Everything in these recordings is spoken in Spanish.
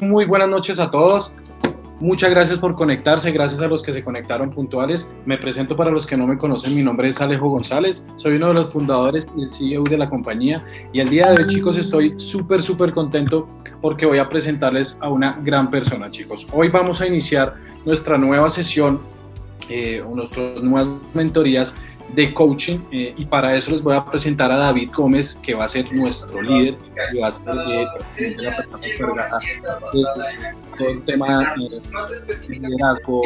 Muy buenas noches a todos. Muchas gracias por conectarse, gracias a los que se conectaron puntuales. Me presento para los que no me conocen, mi nombre es Alejo González, soy uno de los fundadores y el CEO de la compañía y el día de hoy chicos estoy súper súper contento porque voy a presentarles a una gran persona chicos. Hoy vamos a iniciar nuestra nueva sesión eh, nuestras nuevas mentorías de coaching eh, y para eso les voy a presentar a David Gómez que va a ser nuestro líder y va a ser eh, de todo el tema de liderazgo,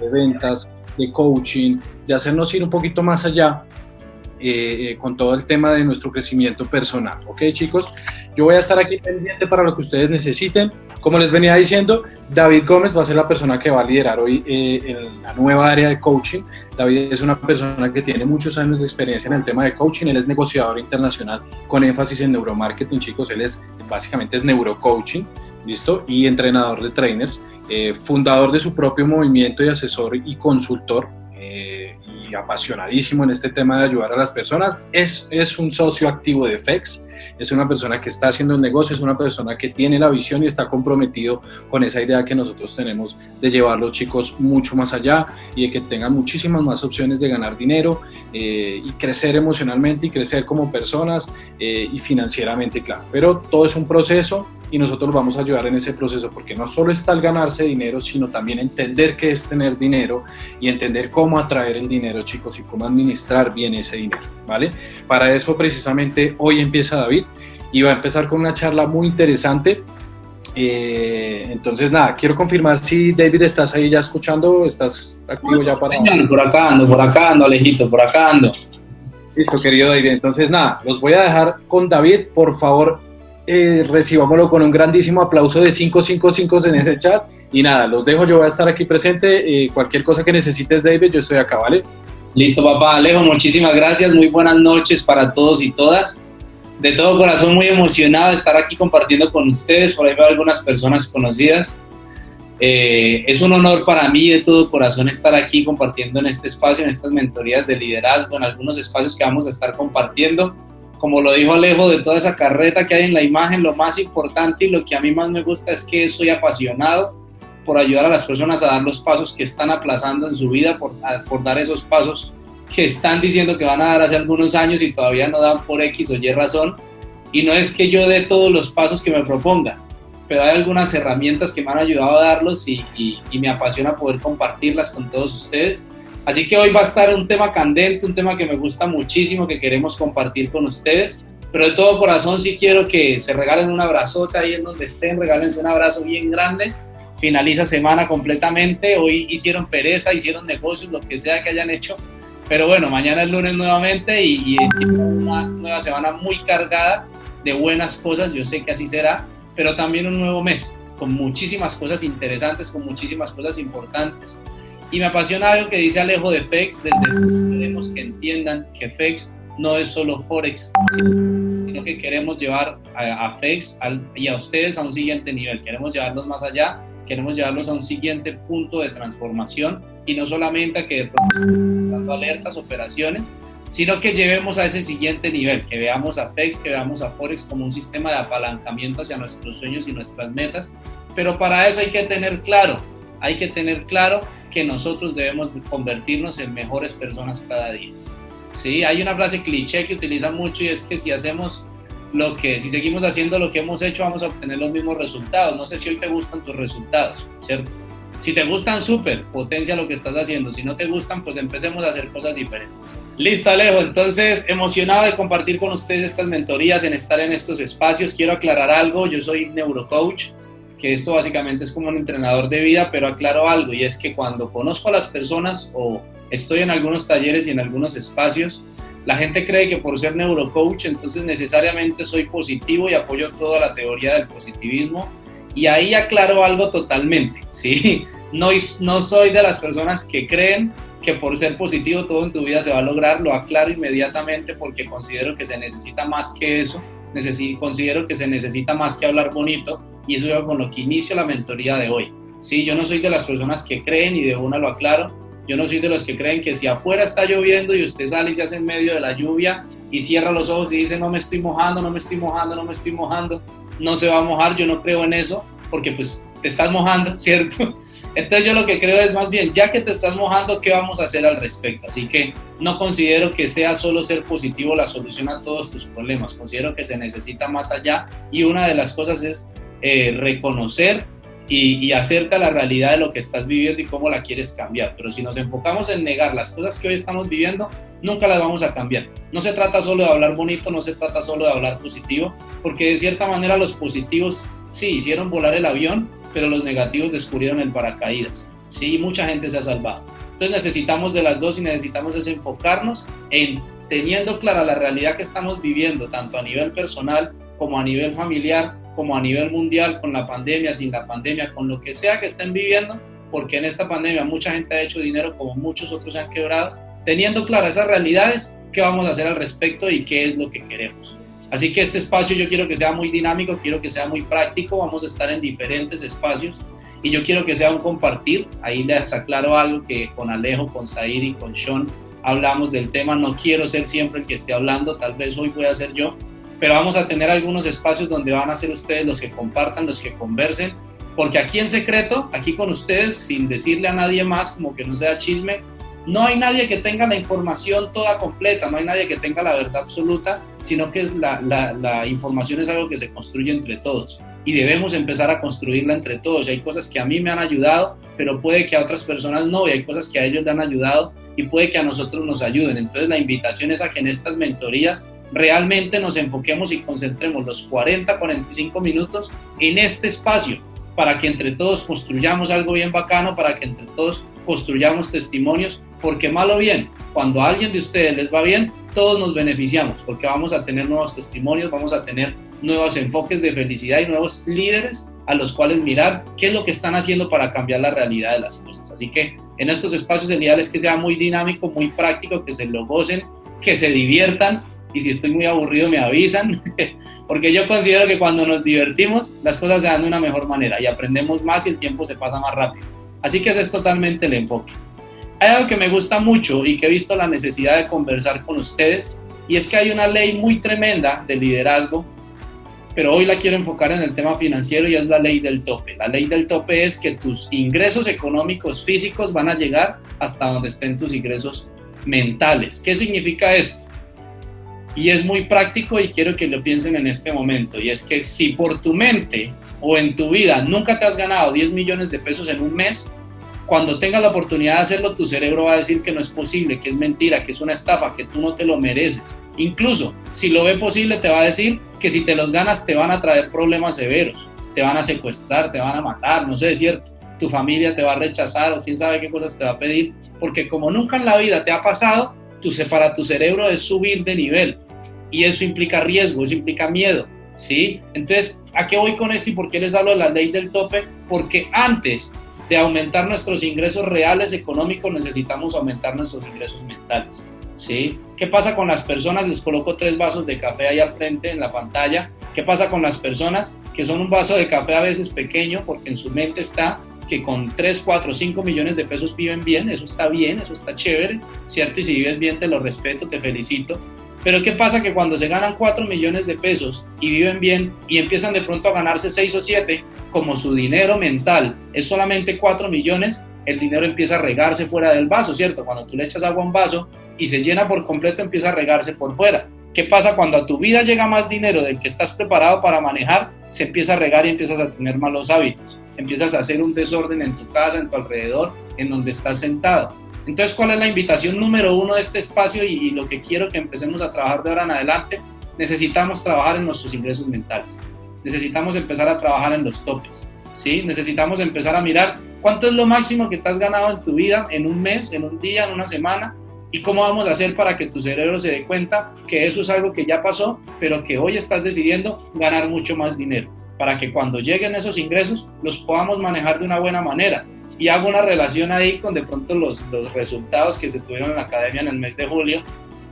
de ventas, de coaching, de hacernos ir un poquito más allá eh, con todo el tema de nuestro crecimiento personal. ¿Ok chicos? Yo voy a estar aquí pendiente para lo que ustedes necesiten. Como les venía diciendo, David Gómez va a ser la persona que va a liderar hoy eh, en la nueva área de coaching. David es una persona que tiene muchos años de experiencia en el tema de coaching. Él es negociador internacional con énfasis en neuromarketing, chicos. Él es básicamente es neurocoaching, ¿listo? Y entrenador de trainers, eh, fundador de su propio movimiento y asesor y consultor apasionadísimo en este tema de ayudar a las personas. Es, es un socio activo de FEX es una persona que está haciendo el negocio, es una persona que tiene la visión y está comprometido con esa idea que nosotros tenemos de llevar a los chicos mucho más allá y de que tengan muchísimas más opciones de ganar dinero eh, y crecer emocionalmente y crecer como personas eh, y financieramente, claro. Pero todo es un proceso y nosotros vamos a ayudar en ese proceso porque no solo está el ganarse dinero, sino también entender qué es tener dinero y entender cómo atraer el dinero, chicos, y cómo administrar bien ese dinero, ¿vale? Para eso precisamente hoy empieza David y va a empezar con una charla muy interesante. Eh, entonces, nada, quiero confirmar si David estás ahí ya escuchando, estás activo ya para... por acá ando, por acá ando, Alejito, por acá ando. Listo, querido David. Entonces, nada, los voy a dejar con David. Por favor, eh, recibámoslo con un grandísimo aplauso de 555 en ese chat. Y nada, los dejo, yo voy a estar aquí presente. Eh, cualquier cosa que necesites, David, yo estoy acá, ¿vale? Listo, papá. Alejo, muchísimas gracias. Muy buenas noches para todos y todas. De todo corazón, muy emocionado de estar aquí compartiendo con ustedes. Por ahí veo algunas personas conocidas. Eh, es un honor para mí de todo corazón estar aquí compartiendo en este espacio, en estas mentorías de liderazgo, en algunos espacios que vamos a estar compartiendo como lo dijo Alejo, de toda esa carreta que hay en la imagen, lo más importante y lo que a mí más me gusta es que soy apasionado por ayudar a las personas a dar los pasos que están aplazando en su vida, por, dar esos pasos que están diciendo que van a dar hace algunos años y todavía no dan por X o Y razón. Y no es que yo dé todos los pasos que me proponga, pero hay algunas herramientas que me han ayudado a darlos y me apasiona poder compartirlas con todos ustedes. Así que hoy va a estar un tema candente, un tema que me gusta muchísimo, que queremos compartir con ustedes. Pero de todo corazón sí quiero que se regalen un abrazote ahí en donde estén, regálense un abrazo bien grande. Finaliza semana completamente, hoy hicieron pereza, hicieron negocios, lo que sea que hayan hecho. Pero bueno, mañana es lunes nuevamente y, y una nueva semana muy cargada de buenas cosas, yo sé que así será, pero también un nuevo mes con muchísimas cosas interesantes, con muchísimas cosas importantes. Y me apasiona algo que dice Alejo de FEX, desde queremos que entiendan que FEX no es solo Forex, sino que queremos llevar a, FEX y a ustedes a un siguiente nivel, queremos llevarlos más allá, queremos llevarlos a un siguiente punto de transformación y no solamente a que de pronto estén dando alertas, operaciones, sino que llevemos a ese siguiente nivel, que veamos a FEX, que veamos a Forex como un sistema de apalancamiento hacia nuestros sueños y nuestras metas, pero para eso hay que tener claro, hay que tener claro que nosotros debemos convertirnos en mejores personas cada día. Sí, hay una frase cliché que utilizan mucho y es que si hacemos lo que, si seguimos haciendo lo que hemos hecho, vamos a obtener los mismos resultados. No sé si hoy te gustan tus resultados, ¿cierto? Si te gustan, súper, potencia lo que estás haciendo. Si no te gustan, pues empecemos a hacer cosas diferentes. Listo, Alejo. Entonces, emocionado de compartir con ustedes estas mentorías, en estar en estos espacios. Quiero aclarar algo. Yo soy neurocoach que esto básicamente es como un entrenador de vida, pero aclaro algo y es que cuando conozco a las personas o estoy en algunos talleres y en algunos espacios, la gente cree que por ser neurocoach entonces necesariamente soy positivo y apoyo toda la teoría del positivismo y ahí aclaro algo totalmente, ¿sí? No, no soy de las personas que creen que por ser positivo todo en tu vida se va a lograr, lo aclaro inmediatamente porque considero que se necesita más que eso, considero que se necesita más que hablar bonito y eso es con lo que inicio la mentoría de hoy. Sí, yo no soy de las personas que creen y de una lo aclaro. Yo no soy de los que creen que si afuera está lloviendo y usted sale y se hace en medio de la lluvia y cierra los ojos y dice no me estoy mojando, no me estoy mojando, no me estoy mojando, no se va a mojar. Yo no creo en eso. porque pues te estás mojando, ¿cierto? Entonces yo lo que creo es más bien, ya que te estás mojando, ¿qué vamos a hacer al respecto? Así que no considero que sea solo ser positivo la solución a todos tus problemas, considero que se necesita más allá y una de las cosas es eh, reconocer y, y hacerte a la realidad de lo que estás viviendo y cómo la quieres cambiar. Pero si nos enfocamos en negar las cosas que hoy estamos viviendo, nunca las vamos a cambiar. No se trata solo de hablar bonito, no se trata solo de hablar positivo, porque de cierta manera los positivos sí hicieron volar el avión, pero los negativos descubrieron el paracaídas. Sí, mucha gente se ha salvado. Entonces necesitamos de las dos y necesitamos desenfocarnos en teniendo clara la realidad que estamos viviendo, tanto a nivel personal como a nivel familiar, como a nivel mundial, con la pandemia, sin la pandemia, con lo que sea que estén viviendo, porque en esta pandemia mucha gente ha hecho dinero como muchos otros se han quebrado. Teniendo claras esas realidades, ¿qué vamos a hacer al respecto y qué es lo que queremos? Así que este espacio yo quiero que sea muy dinámico, quiero que sea muy práctico, vamos a estar en diferentes espacios y yo quiero que sea un compartir. Ahí les aclaro algo que con Alejo, con Said y con Sean hablamos del tema. No quiero ser siempre el que esté hablando, tal vez hoy voy a ser yo, pero vamos a tener algunos espacios donde van a ser ustedes los que compartan, los que conversen, porque aquí en secreto, aquí con ustedes, sin decirle a nadie más, como que no sea chisme, no hay nadie que tenga la información toda completa, no hay nadie que tenga la verdad absoluta, sino que la, información es algo que se construye entre todos y debemos empezar a construirla entre todos. hay cosas que a mí me han ayudado, pero puede que a otras personas no, y hay cosas que a ellos le han ayudado y puede que a nosotros nos ayuden. Entonces la invitación es a que en estas mentorías realmente nos enfoquemos y concentremos los 40, 45 minutos en este espacio para que entre todos construyamos algo bien bacano, para que entre todos construyamos testimonios porque mal o bien, cuando a alguien de ustedes les va bien, todos nos beneficiamos, porque vamos a tener nuevos testimonios, vamos a tener nuevos enfoques de felicidad y nuevos líderes a los cuales mirar qué es lo que están haciendo para cambiar la realidad de las cosas. Así que en estos espacios el ideal es que sea muy dinámico, muy práctico, que se lo gocen, que se diviertan y si estoy muy aburrido me avisan, porque yo considero que cuando nos divertimos las cosas se dan de una mejor manera y aprendemos más y el tiempo se pasa más rápido. Así que ese es totalmente el enfoque. Hay algo que me gusta mucho y que he visto la necesidad de conversar con ustedes y es que hay una ley muy tremenda de liderazgo, pero hoy la quiero enfocar en el tema financiero y es la ley del tope. La ley del tope es que tus ingresos económicos físicos van a llegar hasta donde estén tus ingresos mentales. ¿Qué significa esto? Y es muy práctico y quiero que lo piensen en este momento. Y es que si por tu mente o en tu vida nunca te has ganado 10 millones de pesos en un mes, cuando tengas la oportunidad de hacerlo, tu cerebro va a decir que no es posible, que es mentira, que es una estafa, que tú no te lo mereces. Incluso, si lo ve posible, te va a decir que si te los ganas te van a traer problemas severos, te van a secuestrar, te van a matar, no sé, es cierto. Tu familia te va a rechazar o quién sabe qué cosas te va a pedir, porque como nunca en la vida te ha pasado, tu, para tu cerebro es subir de nivel y eso implica riesgo, eso implica miedo, ¿sí? Entonces, ¿a qué voy con esto y por qué les hablo de la ley del tope? Porque antes de aumentar nuestros ingresos reales económicos, necesitamos aumentar nuestros ingresos mentales. ¿Sí? ¿Qué pasa con las personas? Les coloco tres vasos de café ahí al frente en la pantalla. ¿Qué pasa con las personas que son un vaso de café a veces pequeño porque en su mente está que con 3, 4, 5 millones de pesos viven bien? Eso está bien, eso está chévere, ¿cierto? Y si vives bien te lo respeto, te felicito. Pero ¿qué pasa? Que cuando se ganan 4 millones de pesos y viven bien y empiezan de pronto a ganarse 6 o 7, como su dinero mental es solamente 4 millones, el dinero empieza a regarse fuera del vaso, ¿cierto? Cuando tú le echas agua a un vaso y se llena por completo, empieza a regarse por fuera. ¿Qué pasa cuando a tu vida llega más dinero del que estás preparado para manejar? Se empieza a regar y empiezas a tener malos hábitos. Empiezas a hacer un desorden en tu casa, en tu alrededor, en donde estás sentado. Entonces, ¿cuál es la invitación número uno de este espacio y, lo que quiero que empecemos a trabajar de ahora en adelante? Necesitamos trabajar en nuestros ingresos mentales. Necesitamos empezar a trabajar en los topes. ¿sí? Necesitamos empezar a mirar cuánto es lo máximo que te has ganado en tu vida, en un mes, en un día, en una semana, y cómo vamos a hacer para que tu cerebro se dé cuenta que eso es algo que ya pasó, pero que hoy estás decidiendo ganar mucho más dinero, para que cuando lleguen esos ingresos los podamos manejar de una buena manera y hago una relación ahí con de pronto los, los resultados que se tuvieron en la academia en el mes de julio.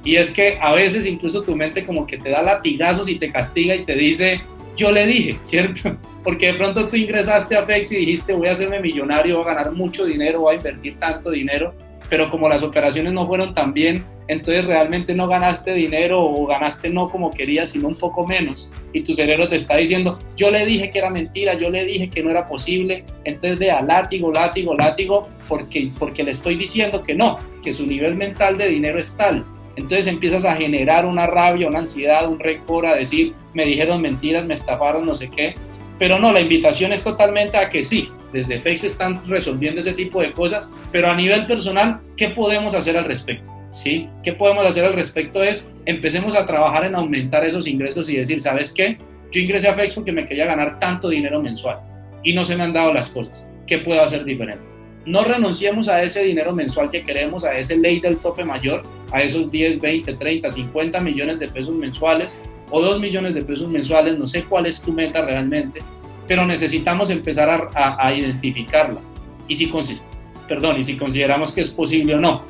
Y es que a veces incluso tu mente como que te da latigazos y te castiga y te dice, yo le dije, ¿cierto? Porque de pronto tú ingresaste a FEX y dijiste, voy a hacerme millonario, voy a ganar mucho dinero, voy a invertir tanto dinero. Pero como las operaciones no fueron tan bien, entonces realmente no ganaste dinero o ganaste no como querías, sino un poco menos. Y tu cerebro te está diciendo, yo le dije que era mentira, yo le dije que no era posible, entonces de a látigo, látigo, látigo, porque, porque le estoy diciendo que no, que su nivel mental de dinero es tal. Entonces empiezas a generar una rabia, una ansiedad, un récord, a decir, me dijeron mentiras, me estafaron, no sé qué. Pero no, la invitación es totalmente a que sí, desde FEX están resolviendo ese tipo de cosas, pero a nivel personal, ¿qué podemos hacer al respecto? ¿Sí? ¿Qué podemos hacer al respecto? Es empecemos a trabajar en aumentar esos ingresos y decir, ¿sabes qué? Yo ingresé a FEX porque me quería ganar tanto dinero mensual y no se me han dado las cosas. ¿Qué puedo hacer diferente? No renunciemos a ese dinero mensual que queremos, a ese ley del tope mayor, a esos 10, 20, 30, 50 millones de pesos mensuales o 2 millones de pesos mensuales, no sé cuál es tu meta realmente, pero necesitamos empezar a, identificarla. Y si, perdón, y si consideramos que es posible o no.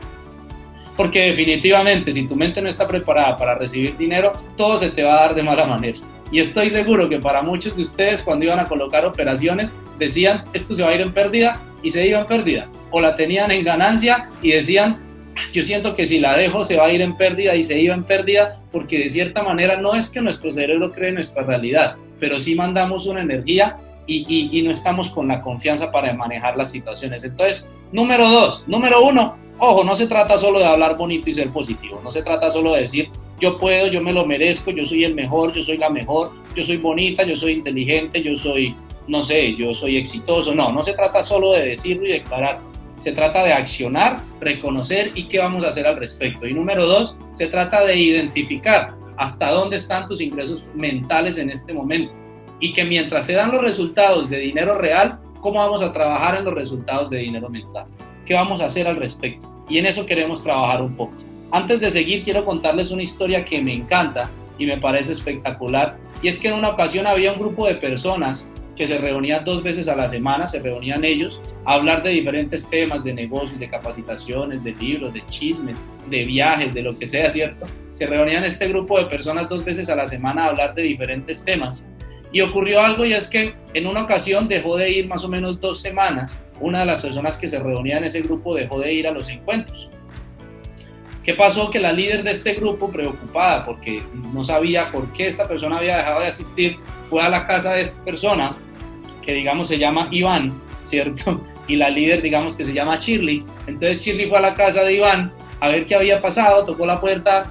Porque definitivamente, si tu mente no está preparada para recibir dinero, todo se te va a dar de mala manera. Y estoy seguro que para muchos de ustedes, cuando iban a colocar operaciones, decían, esto se va a ir en pérdida y se iba en pérdida. O la tenían en ganancia y decían, ah, yo siento que si la dejo se va a ir en pérdida y se iba en pérdida, porque de cierta manera no es que nuestro cerebro cree nuestra realidad, pero sí mandamos una energía y, no estamos con la confianza para manejar las situaciones. Entonces, número dos, número uno, ojo, no se trata solo de hablar bonito y ser positivo, no se trata solo de decir yo puedo, yo me lo merezco, yo soy el mejor, yo soy la mejor, yo soy bonita, yo soy inteligente, yo soy, no sé, yo soy exitoso. No, no se trata solo de decirlo y declararlo. Se trata de accionar, reconocer y qué vamos a hacer al respecto. Y número dos, se trata de identificar hasta dónde están tus ingresos mentales en este momento. Y que mientras se dan los resultados de dinero real, ¿cómo vamos a trabajar en los resultados de dinero mental? ¿Qué vamos a hacer al respecto? Y en eso queremos trabajar un poco. Antes de seguir, quiero contarles una historia que me encanta y me parece espectacular. Y es que en una ocasión había un grupo de personas que se reunían dos veces a la semana, se reunían ellos a hablar de diferentes temas, de negocios, de capacitaciones, de libros, de chismes, de viajes, de lo que sea, ¿cierto? Se reunían este grupo de personas dos veces a la semana a hablar de diferentes temas. Y ocurrió algo y es que en una ocasión dejó de ir más o menos dos semanas. Una de las personas que se reunía en ese grupo dejó de ir a los encuentros. ¿Qué pasó? Que la líder de este grupo, preocupada porque no sabía por qué esta persona había dejado de asistir, fue a la casa de esta persona que digamos se llama Iván, ¿cierto? Y la líder digamos que se llama Shirley. Entonces Shirley fue a la casa de Iván a ver qué había pasado, tocó la puerta,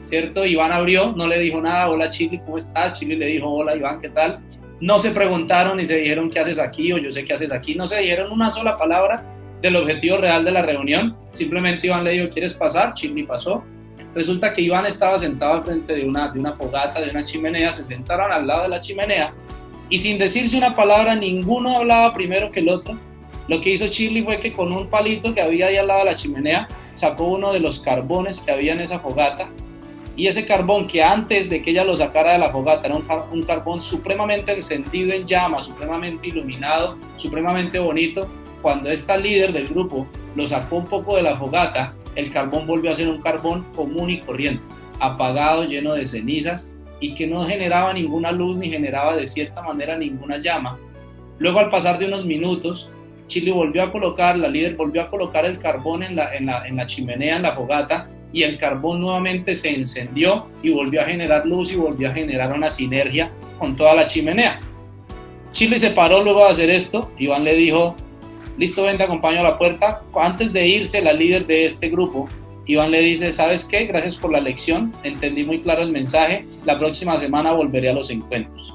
¿cierto? Iván abrió, no le dijo nada, hola Shirley, ¿cómo estás? Shirley le dijo, hola Iván, ¿qué tal? No se preguntaron ni se dijeron qué haces aquí o yo sé qué haces aquí, no se dijeron una sola palabra del objetivo real de la reunión, simplemente Iván le dijo, ¿quieres pasar? Shirley pasó. Resulta que Iván estaba sentado frente de una, de una fogata, de una chimenea, se sentaron al lado de la chimenea y sin decirse una palabra, ninguno hablaba primero que el otro. Lo que hizo Shirley fue que con un palito que había ahí al lado de la chimenea, sacó uno de los carbones que había en esa fogata. Y ese carbón que antes de que ella lo sacara de la fogata era un, carbón supremamente encendido en llama, supremamente iluminado, supremamente bonito. Cuando esta líder del grupo lo sacó un poco de la fogata, el carbón volvió a ser un carbón común y corriente, apagado, lleno de cenizas y que no generaba ninguna luz ni generaba de cierta manera ninguna llama. Luego al pasar de unos minutos, Chile volvió a colocar, la líder volvió a colocar el carbón en la, en la, en la chimenea, en la fogata, y el carbón nuevamente se encendió y volvió a generar luz y volvió a generar una sinergia con toda la chimenea. Chile se paró luego de hacer esto, Iván le dijo, listo, ven, te acompaño a la puerta. Antes de irse, la líder de este grupo Iván le dice, ¿sabes qué? Gracias por la lección, entendí muy claro el mensaje, la próxima semana volveré a los encuentros.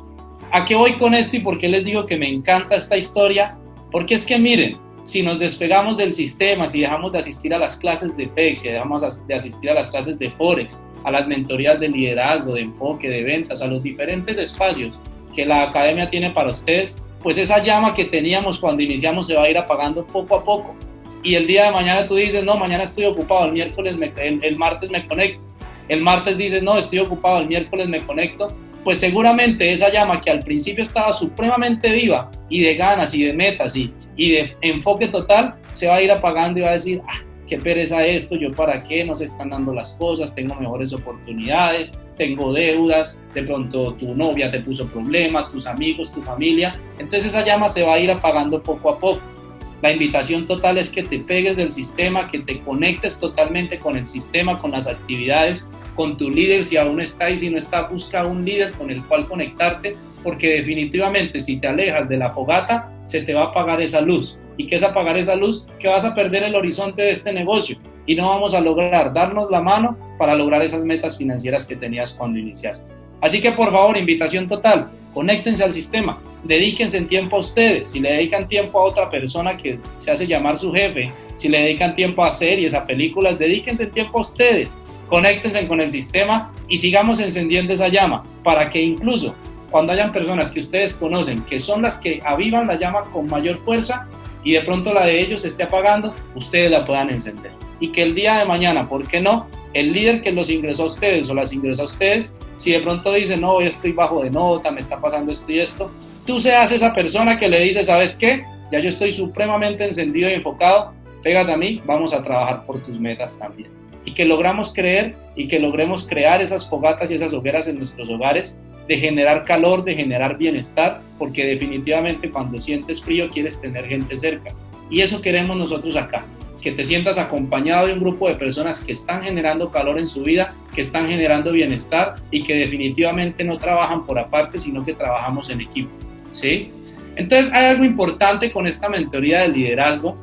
¿A qué voy con esto y por qué les digo que me encanta esta historia? Porque es que miren, si nos despegamos del sistema, si dejamos de asistir a las clases de FEX, si dejamos de asistir a las clases de Forex, a las mentorías de liderazgo, de enfoque, de ventas, a los diferentes espacios que la academia tiene para ustedes, pues esa llama que teníamos cuando iniciamos se va a ir apagando poco a poco y el día de mañana tú dices, no, mañana estoy ocupado, el miércoles, me, el, martes me conecto, el martes dices, no, estoy ocupado, el miércoles me conecto, pues seguramente esa llama que al principio estaba supremamente viva y de ganas y de metas y, y de enfoque total, se va a ir apagando y va a decir, ah, qué pereza esto, yo para qué, no se están dando las cosas, tengo mejores oportunidades, tengo deudas, de pronto tu novia te puso problemas, tus amigos, tu familia, entonces esa llama se va a ir apagando poco a poco. La invitación total es que te pegues del sistema, que te conectes totalmente con el sistema, con las actividades, con tu líder. Si aún está y si no está, busca un líder con el cual conectarte, porque definitivamente si te alejas de la fogata, se te va a apagar esa luz. ¿Y qué es apagar esa luz? Que vas a perder el horizonte de este negocio y no vamos a lograr darnos la mano para lograr esas metas financieras que tenías cuando iniciaste. Así que por favor, invitación total, conéctense al sistema, dedíquense en tiempo a ustedes. Si le dedican tiempo a otra persona que se hace llamar su jefe, si le dedican tiempo a series, a películas, dedíquense en tiempo a ustedes. Conéctense con el sistema y sigamos encendiendo esa llama para que incluso cuando hayan personas que ustedes conocen que son las que avivan la llama con mayor fuerza y de pronto la de ellos se esté apagando, ustedes la puedan encender. Y que el día de mañana, ¿por qué no? El líder que los ingresó a ustedes o las ingresó a ustedes, si de pronto dice, no, hoy estoy bajo de nota, me está pasando esto y esto, tú seas esa persona que le dice, ¿sabes qué? Ya yo estoy supremamente encendido y enfocado, pégate a mí, vamos a trabajar por tus metas también. Y que logramos creer y que logremos crear esas fogatas y esas hogueras en nuestros hogares, de generar calor, de generar bienestar, porque definitivamente cuando sientes frío quieres tener gente cerca. Y eso queremos nosotros acá, que te sientas acompañado de un grupo de personas que están generando calor en su vida, que están generando bienestar y que definitivamente no trabajan por aparte, sino que trabajamos en equipo. ¿Sí? Entonces hay algo importante con esta mentoría de liderazgo,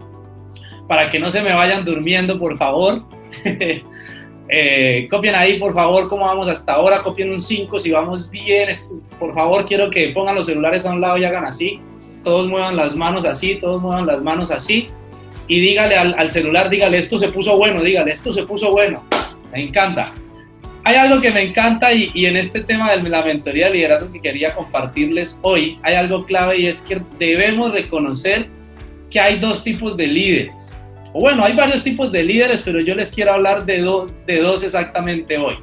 para que no se me vayan durmiendo, por favor. eh, copien ahí, por favor, cómo vamos hasta ahora, copien un 5 si vamos bien. Por favor, quiero que pongan los celulares a un lado y hagan así. Todos muevan las manos así, todos muevan las manos así. Y dígale al, al celular, dígale, esto se puso bueno, dígale, esto se puso bueno. Me encanta. Hay algo que me encanta y, en este tema de la mentoría de liderazgo que quería compartirles hoy, hay algo clave y es que debemos reconocer que hay dos tipos de líderes. O bueno, hay varios tipos de líderes, pero yo les quiero hablar de dos, exactamente hoy.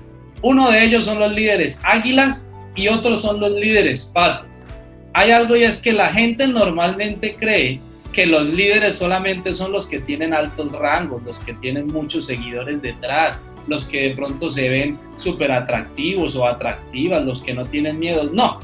Uno de ellos son los líderes águilas y otros son los líderes patos. Hay algo y es que la gente normalmente cree que los líderes solamente son los que tienen altos rangos, los que tienen muchos seguidores detrás, los que de pronto se ven súper atractivos o atractivas, los que no tienen miedos. No.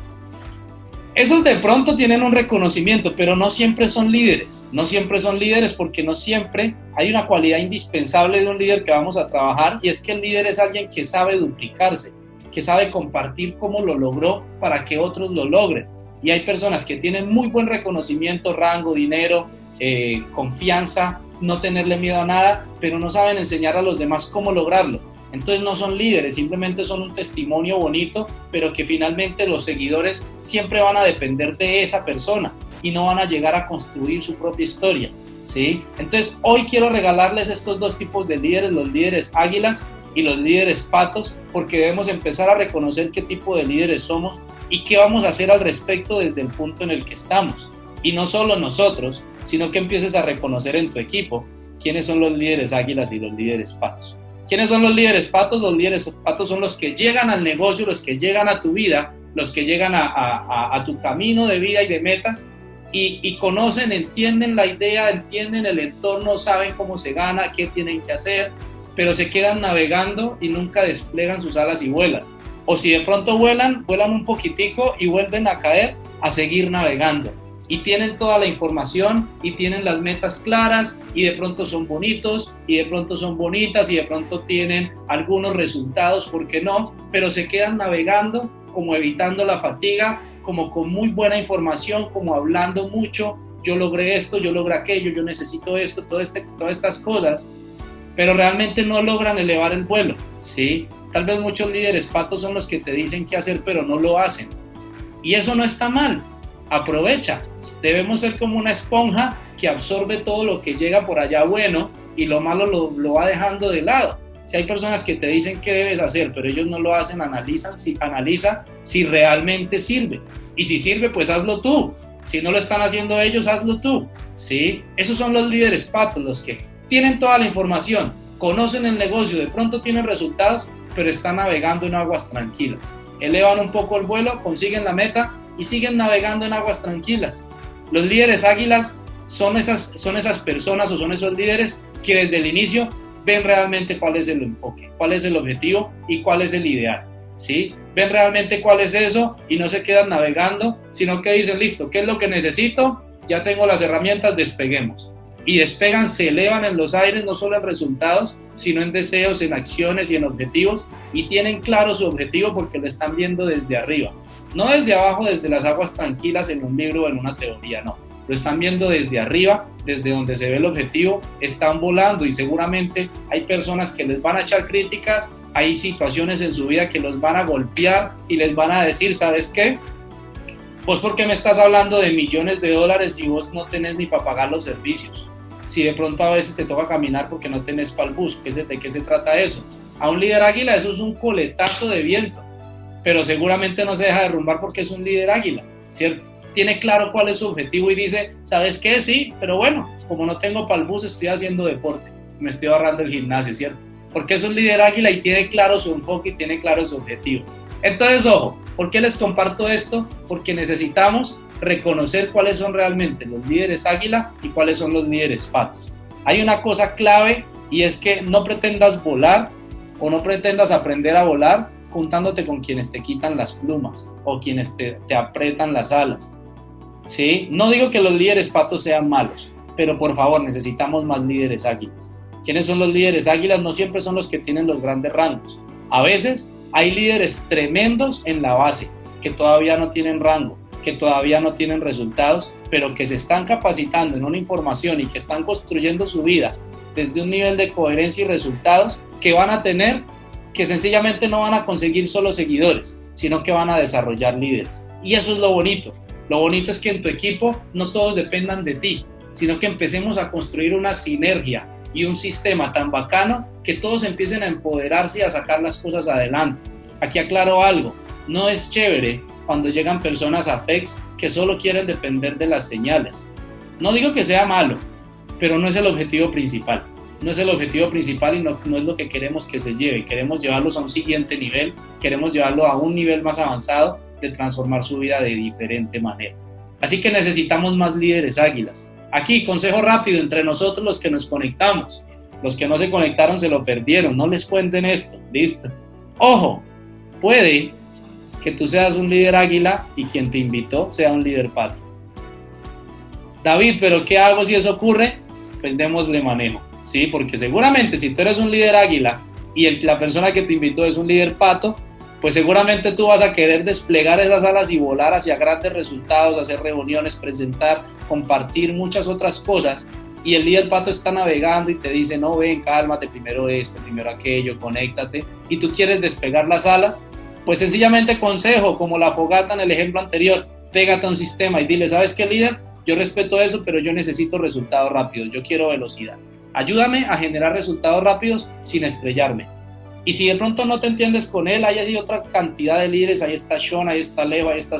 Esos de pronto tienen un reconocimiento, pero no siempre son líderes. No siempre son líderes porque no siempre hay una cualidad indispensable de un líder que vamos a trabajar y es que el líder es alguien que sabe duplicarse, que sabe compartir cómo lo logró para que otros lo logren. Y hay personas que tienen muy buen reconocimiento, rango, dinero, eh, confianza, no tenerle miedo a nada, pero no saben enseñar a los demás cómo lograrlo. Entonces no son líderes, simplemente son un testimonio bonito, pero que finalmente los seguidores siempre van a depender de esa persona y no van a llegar a construir su propia historia. ¿sí? Entonces hoy quiero regalarles estos dos tipos de líderes, los líderes águilas y los líderes patos, porque debemos empezar a reconocer qué tipo de líderes somos y qué vamos a hacer al respecto desde el punto en el que estamos. Y no solo nosotros, sino que empieces a reconocer en tu equipo quiénes son los líderes águilas y los líderes patos. ¿Quiénes son los líderes patos? Los líderes patos son los que llegan al negocio, los que llegan a tu vida, los que llegan a, tu camino de vida y de metas y, y, conocen, entienden la idea, entienden el entorno, saben cómo se gana, qué tienen que hacer, pero se quedan navegando y nunca desplegan sus alas y vuelan. O si de pronto vuelan, vuelan un poquitico y vuelven a caer a seguir navegando y tienen toda la información y tienen las metas claras y de pronto son bonitos y de pronto son bonitas y de pronto tienen algunos resultados, ¿por qué no? Pero se quedan navegando como evitando la fatiga, como con muy buena información, como hablando mucho, yo logré esto, yo logré aquello, yo necesito esto, todo este, todas estas cosas, pero realmente no logran elevar el vuelo, ¿sí? Tal vez muchos líderes patos son los que te dicen qué hacer, pero no lo hacen. Y eso no está mal, aprovecha. Debemos ser como una esponja que absorbe todo lo que llega por allá bueno y lo malo lo, lo, va dejando de lado. Si hay personas que te dicen qué debes hacer, pero ellos no lo hacen, analizan si, analiza si realmente sirve. Y si sirve, pues hazlo tú. Si no lo están haciendo ellos, hazlo tú. ¿Sí? Esos son los líderes patos, los que tienen toda la información, conocen el negocio, de pronto tienen resultados, pero están navegando en aguas tranquilas. Elevan un poco el vuelo, consiguen la meta y siguen navegando en aguas tranquilas. Los líderes águilas son esas, son esas personas o son esos líderes que desde el inicio ven realmente cuál es el enfoque, cuál es el objetivo y cuál es el ideal. ¿sí? Ven realmente cuál es eso y no se quedan navegando, sino que dicen, listo, ¿qué es lo que necesito? Ya tengo las herramientas, despeguemos. Y despegan, se elevan en los aires, no solo en resultados, sino en deseos, en acciones y en objetivos, y tienen claro su objetivo porque lo están viendo desde arriba. No desde abajo, desde las aguas tranquilas en un libro o en una teoría, no. Lo están viendo desde arriba, desde donde se ve el objetivo, están volando y seguramente hay personas que les van a echar críticas, hay situaciones en su vida que los van a golpear y les van a decir, ¿sabes qué? Vos por qué me estás hablando de millones de dólares si vos no tenés ni para pagar los servicios si de pronto a veces te toca caminar porque no tenés para el bus, ¿de qué se trata eso? A un líder águila eso es un coletazo de viento, pero seguramente no se deja derrumbar porque es un líder águila, ¿cierto? Tiene claro cuál es su objetivo y dice, ¿sabes qué? Sí, pero bueno, como no tengo para bus, estoy haciendo deporte, me estoy ahorrando el gimnasio, ¿cierto? Porque es un líder águila y tiene claro su enfoque y tiene claro su objetivo. Entonces, ojo, ¿por qué les comparto esto? Porque necesitamos reconocer cuáles son realmente los líderes águila y cuáles son los líderes patos. Hay una cosa clave y es que no pretendas volar o no pretendas aprender a volar juntándote con quienes te quitan las plumas o quienes te, te apretan las alas. ¿Sí? No digo que los líderes patos sean malos, pero por favor necesitamos más líderes águilas. ¿Quiénes son los líderes águilas? No siempre son los que tienen los grandes rangos. A veces hay líderes tremendos en la base que todavía no tienen rango que todavía no tienen resultados, pero que se están capacitando en una información y que están construyendo su vida desde un nivel de coherencia y resultados que van a tener, que sencillamente no van a conseguir solo seguidores, sino que van a desarrollar líderes. Y eso es lo bonito. Lo bonito es que en tu equipo no todos dependan de ti, sino que empecemos a construir una sinergia y un sistema tan bacano que todos empiecen a empoderarse y a sacar las cosas adelante. Aquí aclaro algo, no es chévere cuando llegan personas a FEX que solo quieren depender de las señales. No digo que sea malo, pero no es el objetivo principal. No es el objetivo principal y no, no es lo que queremos que se lleve. Queremos llevarlos a un siguiente nivel, queremos llevarlo a un nivel más avanzado de transformar su vida de diferente manera. Así que necesitamos más líderes águilas. Aquí, consejo rápido entre nosotros los que nos conectamos. Los que no se conectaron se lo perdieron. No les cuenten esto. Listo. Ojo, puede que tú seas un líder águila y quien te invitó sea un líder pato. David, pero ¿qué hago si eso ocurre? Pues démosle manejo, ¿sí? Porque seguramente si tú eres un líder águila y el, la persona que te invitó es un líder pato, pues seguramente tú vas a querer desplegar esas alas y volar hacia grandes resultados, hacer reuniones, presentar, compartir muchas otras cosas. Y el líder pato está navegando y te dice, no, ven, cálmate, primero esto, primero aquello, conéctate. Y tú quieres despegar las alas pues sencillamente consejo, como la fogata en el ejemplo anterior, pégate a un sistema y dile, ¿sabes qué líder? Yo respeto eso, pero yo necesito resultados rápidos, yo quiero velocidad. Ayúdame a generar resultados rápidos sin estrellarme. Y si de pronto no te entiendes con él, hay otra cantidad de líderes, ahí está Sean, ahí está Leo, ahí está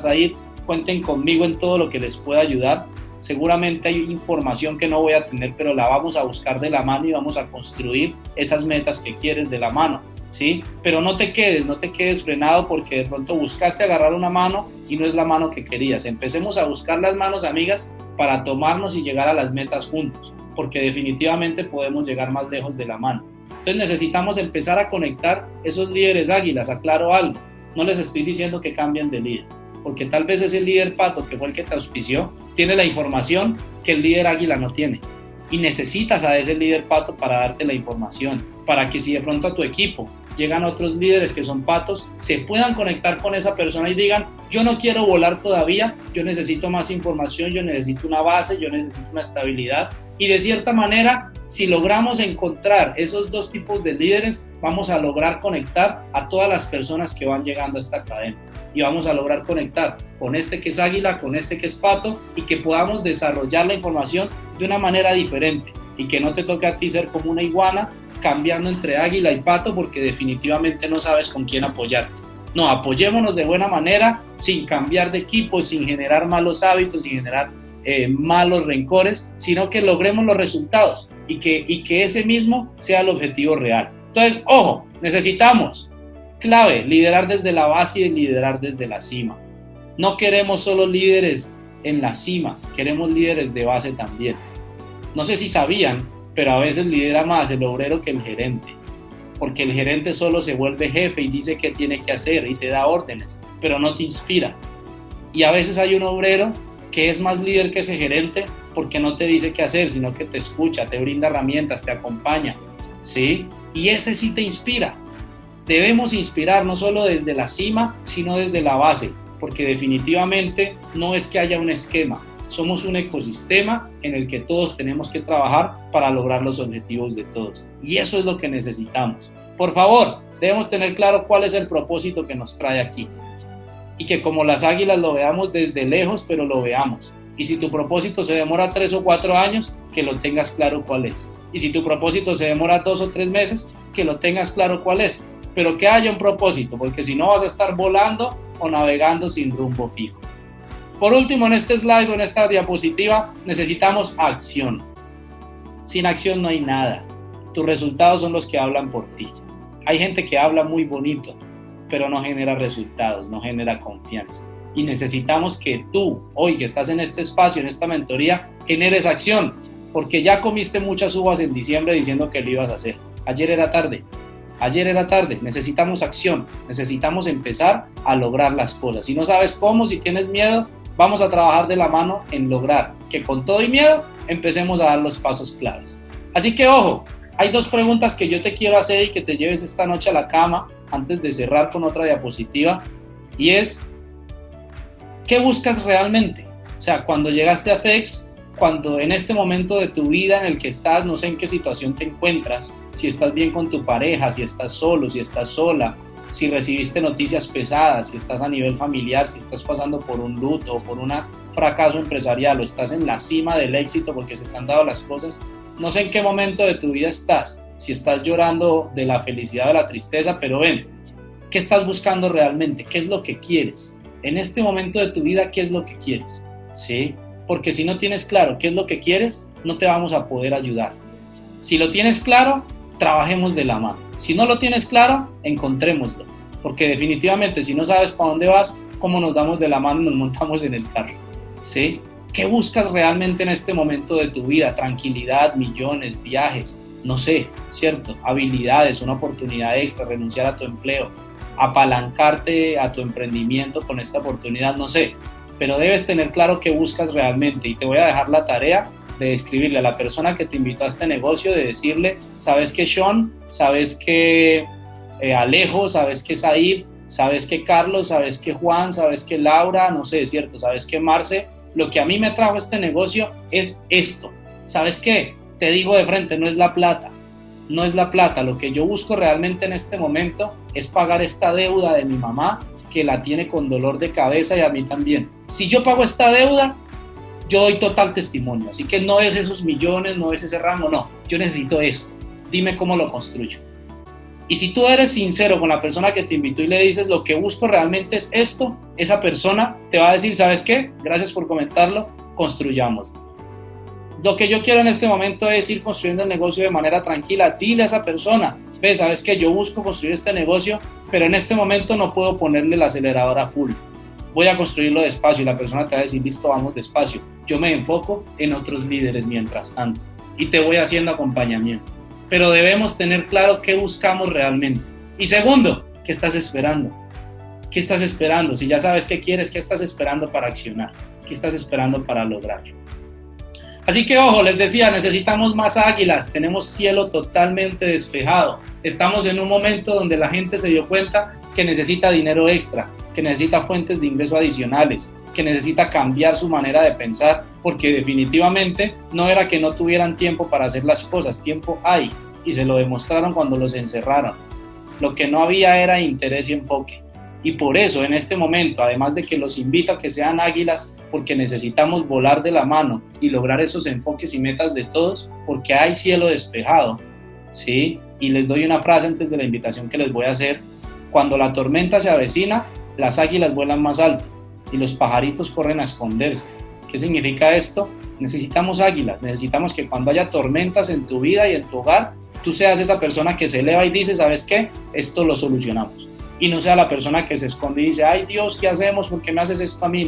cuenten conmigo en todo lo que les pueda ayudar. Seguramente hay información que no voy a tener, pero la vamos a buscar de la mano y vamos a construir esas metas que quieres de la mano. ¿Sí? Pero no te quedes, no te quedes frenado porque de pronto buscaste agarrar una mano y no es la mano que querías. Empecemos a buscar las manos, amigas, para tomarnos y llegar a las metas juntos, porque definitivamente podemos llegar más lejos de la mano. Entonces necesitamos empezar a conectar esos líderes águilas, aclaro algo, no les estoy diciendo que cambien de líder, porque tal vez ese líder pato que fue el que te auspició tiene la información que el líder águila no tiene y necesitas a ese líder pato para darte la información, para que si de pronto a tu equipo llegan otros líderes que son patos, se puedan conectar con esa persona y digan, yo no quiero volar todavía, yo necesito más información, yo necesito una base, yo necesito una estabilidad. Y de cierta manera, si logramos encontrar esos dos tipos de líderes, vamos a lograr conectar a todas las personas que van llegando a esta cadena. Y vamos a lograr conectar con este que es águila, con este que es pato, y que podamos desarrollar la información de una manera diferente. Y que no te toque a ti ser como una iguana cambiando entre águila y pato porque definitivamente no sabes con quién apoyarte. No, apoyémonos de buena manera, sin cambiar de equipo, sin generar malos hábitos, sin generar eh, malos rencores, sino que logremos los resultados y que, y que ese mismo sea el objetivo real. Entonces, ojo, necesitamos, clave, liderar desde la base y liderar desde la cima. No queremos solo líderes en la cima, queremos líderes de base también. No sé si sabían, pero a veces lidera más el obrero que el gerente, porque el gerente solo se vuelve jefe y dice qué tiene que hacer y te da órdenes, pero no te inspira. Y a veces hay un obrero que es más líder que ese gerente, porque no te dice qué hacer, sino que te escucha, te brinda herramientas, te acompaña, ¿sí? Y ese sí te inspira. Debemos inspirar no solo desde la cima, sino desde la base, porque definitivamente no es que haya un esquema, somos un ecosistema en el que todos tenemos que trabajar para lograr los objetivos de todos. Y eso es lo que necesitamos. Por favor, debemos tener claro cuál es el propósito que nos trae aquí. Y que como las águilas lo veamos desde lejos, pero lo veamos. Y si tu propósito se demora tres o cuatro años, que lo tengas claro cuál es. Y si tu propósito se demora dos o tres meses, que lo tengas claro cuál es. Pero que haya un propósito, porque si no vas a estar volando o navegando sin rumbo fijo. Por último, en este slide en esta diapositiva, necesitamos acción. Sin acción no hay nada. Tus resultados son los que hablan por ti. Hay gente que habla muy bonito, pero no genera resultados, no genera confianza. Y necesitamos que tú, hoy que estás en este espacio, en esta mentoría, generes acción, porque ya comiste muchas uvas en diciembre diciendo que lo ibas a hacer. Ayer era tarde, Ayer era tarde, necesitamos acción, necesitamos empezar a lograr las cosas. Si no sabes cómo, si tienes miedo, vamos a trabajar de la mano en lograr que con todo y miedo empecemos a dar los pasos claves. Así que ojo, hay dos preguntas que yo te quiero hacer y que te lleves esta noche a la cama antes de cerrar con otra diapositiva. Y es, ¿qué buscas realmente? O sea, cuando llegaste a FEX, cuando en este momento de tu vida en el que estás, no sé en qué situación te encuentras, si estás bien con tu pareja, si estás solo, si estás sola, si recibiste noticias pesadas, si estás a nivel familiar, si estás pasando por un luto o por un fracaso empresarial o estás en la cima del éxito porque se te han dado las cosas, no sé en qué momento de tu vida estás, si estás llorando de la felicidad o de la tristeza, pero ven, ¿qué estás buscando realmente? ¿Qué es lo que quieres? En este momento de tu vida, ¿qué es lo que quieres? ¿Sí? Porque si no tienes claro qué es lo que quieres, no te vamos a poder ayudar. Si lo tienes claro, trabajemos de la mano. Si no lo tienes claro, encontrémoslo. Porque definitivamente si no sabes para dónde vas, ¿cómo nos damos de la mano y nos montamos en el carro? ¿Sí? ¿Qué buscas realmente en este momento de tu vida? Tranquilidad, millones, viajes, no sé, ¿cierto? Habilidades, una oportunidad extra, renunciar a tu empleo, apalancarte a tu emprendimiento con esta oportunidad, no sé. Pero debes tener claro qué buscas realmente y te voy a dejar la tarea de escribirle a la persona que te invitó a este negocio, de decirle, sabes que Sean, sabes que eh, Alejo, sabes que Said, sabes que Carlos, sabes que Juan, sabes que Laura, no sé, es cierto, sabes que Marce, lo que a mí me trajo este negocio es esto. ¿Sabes qué? Te digo de frente, no es la plata, no es la plata, lo que yo busco realmente en este momento es pagar esta deuda de mi mamá que la tiene con dolor de cabeza y a mí también. Si yo pago esta deuda, yo doy total testimonio. Así que no es esos millones, no es ese rango, no. Yo necesito esto. Dime cómo lo construyo. Y si tú eres sincero con la persona que te invitó y le dices lo que busco realmente es esto, esa persona te va a decir, ¿sabes qué? Gracias por comentarlo, construyamos. Lo que yo quiero en este momento es ir construyendo el negocio de manera tranquila. Dile a esa persona, ve, ¿sabes qué? Yo busco construir este negocio, pero en este momento no puedo ponerle la aceleradora full voy a construirlo despacio y la persona te va a decir, listo, vamos despacio. Yo me enfoco en otros líderes mientras tanto y te voy haciendo acompañamiento. Pero debemos tener claro qué buscamos realmente. Y segundo, ¿qué estás esperando? ¿Qué estás esperando? Si ya sabes qué quieres, ¿qué estás esperando para accionar? ¿Qué estás esperando para lograrlo? Así que ojo, les decía, necesitamos más águilas, tenemos cielo totalmente despejado. Estamos en un momento donde la gente se dio cuenta que necesita dinero extra, que necesita fuentes de ingreso adicionales, que necesita cambiar su manera de pensar, porque definitivamente no era que no tuvieran tiempo para hacer las cosas, tiempo hay, y se lo demostraron cuando los encerraron. Lo que no había era interés y enfoque. Y por eso en este momento, además de que los invito a que sean águilas, porque necesitamos volar de la mano y lograr esos enfoques y metas de todos, porque hay cielo despejado, ¿sí? Y les doy una frase antes de la invitación que les voy a hacer. Cuando la tormenta se avecina, las águilas vuelan más alto y los pajaritos corren a esconderse. ¿Qué significa esto? Necesitamos águilas, necesitamos que cuando haya tormentas en tu vida y en tu hogar, tú seas esa persona que se eleva y dice, ¿sabes qué? Esto lo solucionamos. Y no sea la persona que se esconde y dice, ay Dios, ¿qué hacemos? ¿Por qué me haces esto a mí?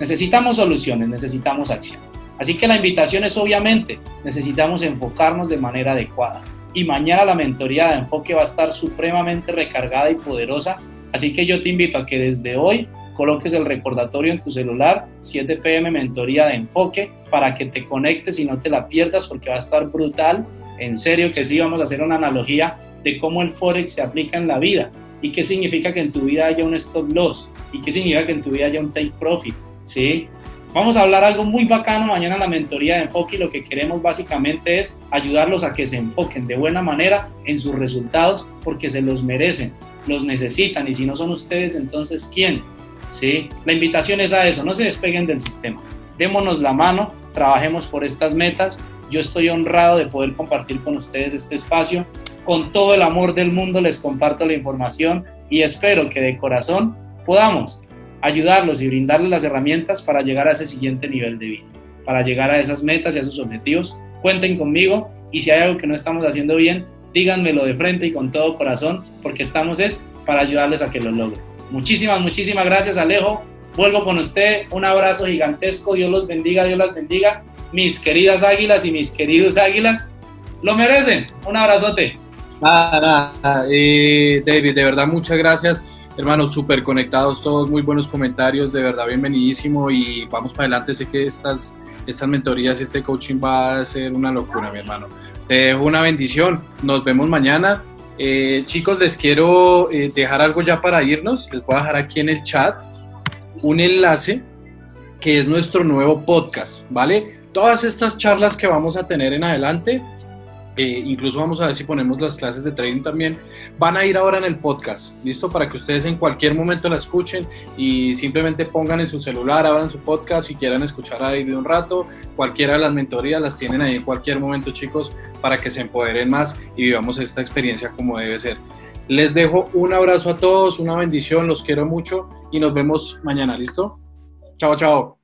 Necesitamos soluciones, necesitamos acción. Así que la invitación es obviamente, necesitamos enfocarnos de manera adecuada. Y mañana la mentoría de enfoque va a estar supremamente recargada y poderosa Así que yo te invito a que desde hoy coloques el recordatorio en tu celular, 7 pm mentoría de enfoque, para que te conectes y no te la pierdas porque va a estar brutal. En serio que sí, vamos a hacer una analogía de cómo el Forex se aplica en la vida y qué significa que en tu vida haya un stop loss y qué significa que en tu vida haya un take profit, ¿sí? Vamos a hablar algo muy bacano mañana en la mentoría de enfoque y lo que queremos básicamente es ayudarlos a que se enfoquen de buena manera en sus resultados porque se los merecen, los necesitan y si no son ustedes, entonces ¿quién? ¿Sí? La invitación es a eso, no se despeguen del sistema, démonos la mano, trabajemos por estas metas. Yo estoy honrado de poder compartir con ustedes este espacio. Con todo el amor del mundo les comparto la información y espero que de corazón podamos ayudarlos y brindarles las herramientas para llegar a ese siguiente nivel de vida, para llegar a esas metas y a sus objetivos. Cuenten conmigo y si hay algo que no estamos haciendo bien, díganmelo de frente y con todo corazón, porque estamos es para ayudarles a que lo logren. Muchísimas, muchísimas gracias Alejo. Vuelvo con usted. Un abrazo gigantesco. Dios los bendiga, Dios las bendiga. Mis queridas águilas y mis queridos águilas, lo merecen. Un abrazote. Nada, nada. Eh, David, de verdad, muchas gracias hermanos, súper conectados todos, muy buenos comentarios, de verdad bienvenidísimo y vamos para adelante. Sé que estas, estas mentorías y este coaching va a ser una locura, mi hermano. Te dejo una bendición, nos vemos mañana. Eh, chicos, les quiero eh, dejar algo ya para irnos, les voy a dejar aquí en el chat un enlace que es nuestro nuevo podcast, ¿vale? Todas estas charlas que vamos a tener en adelante eh, incluso vamos a ver si ponemos las clases de trading también, van a ir ahora en el podcast, ¿listo? Para que ustedes en cualquier momento la escuchen y simplemente pongan en su celular, abran su podcast y quieran escuchar ahí de un rato. Cualquiera de las mentorías las tienen ahí en cualquier momento, chicos, para que se empoderen más y vivamos esta experiencia como debe ser. Les dejo un abrazo a todos, una bendición, los quiero mucho y nos vemos mañana, ¿listo? Chao, chao.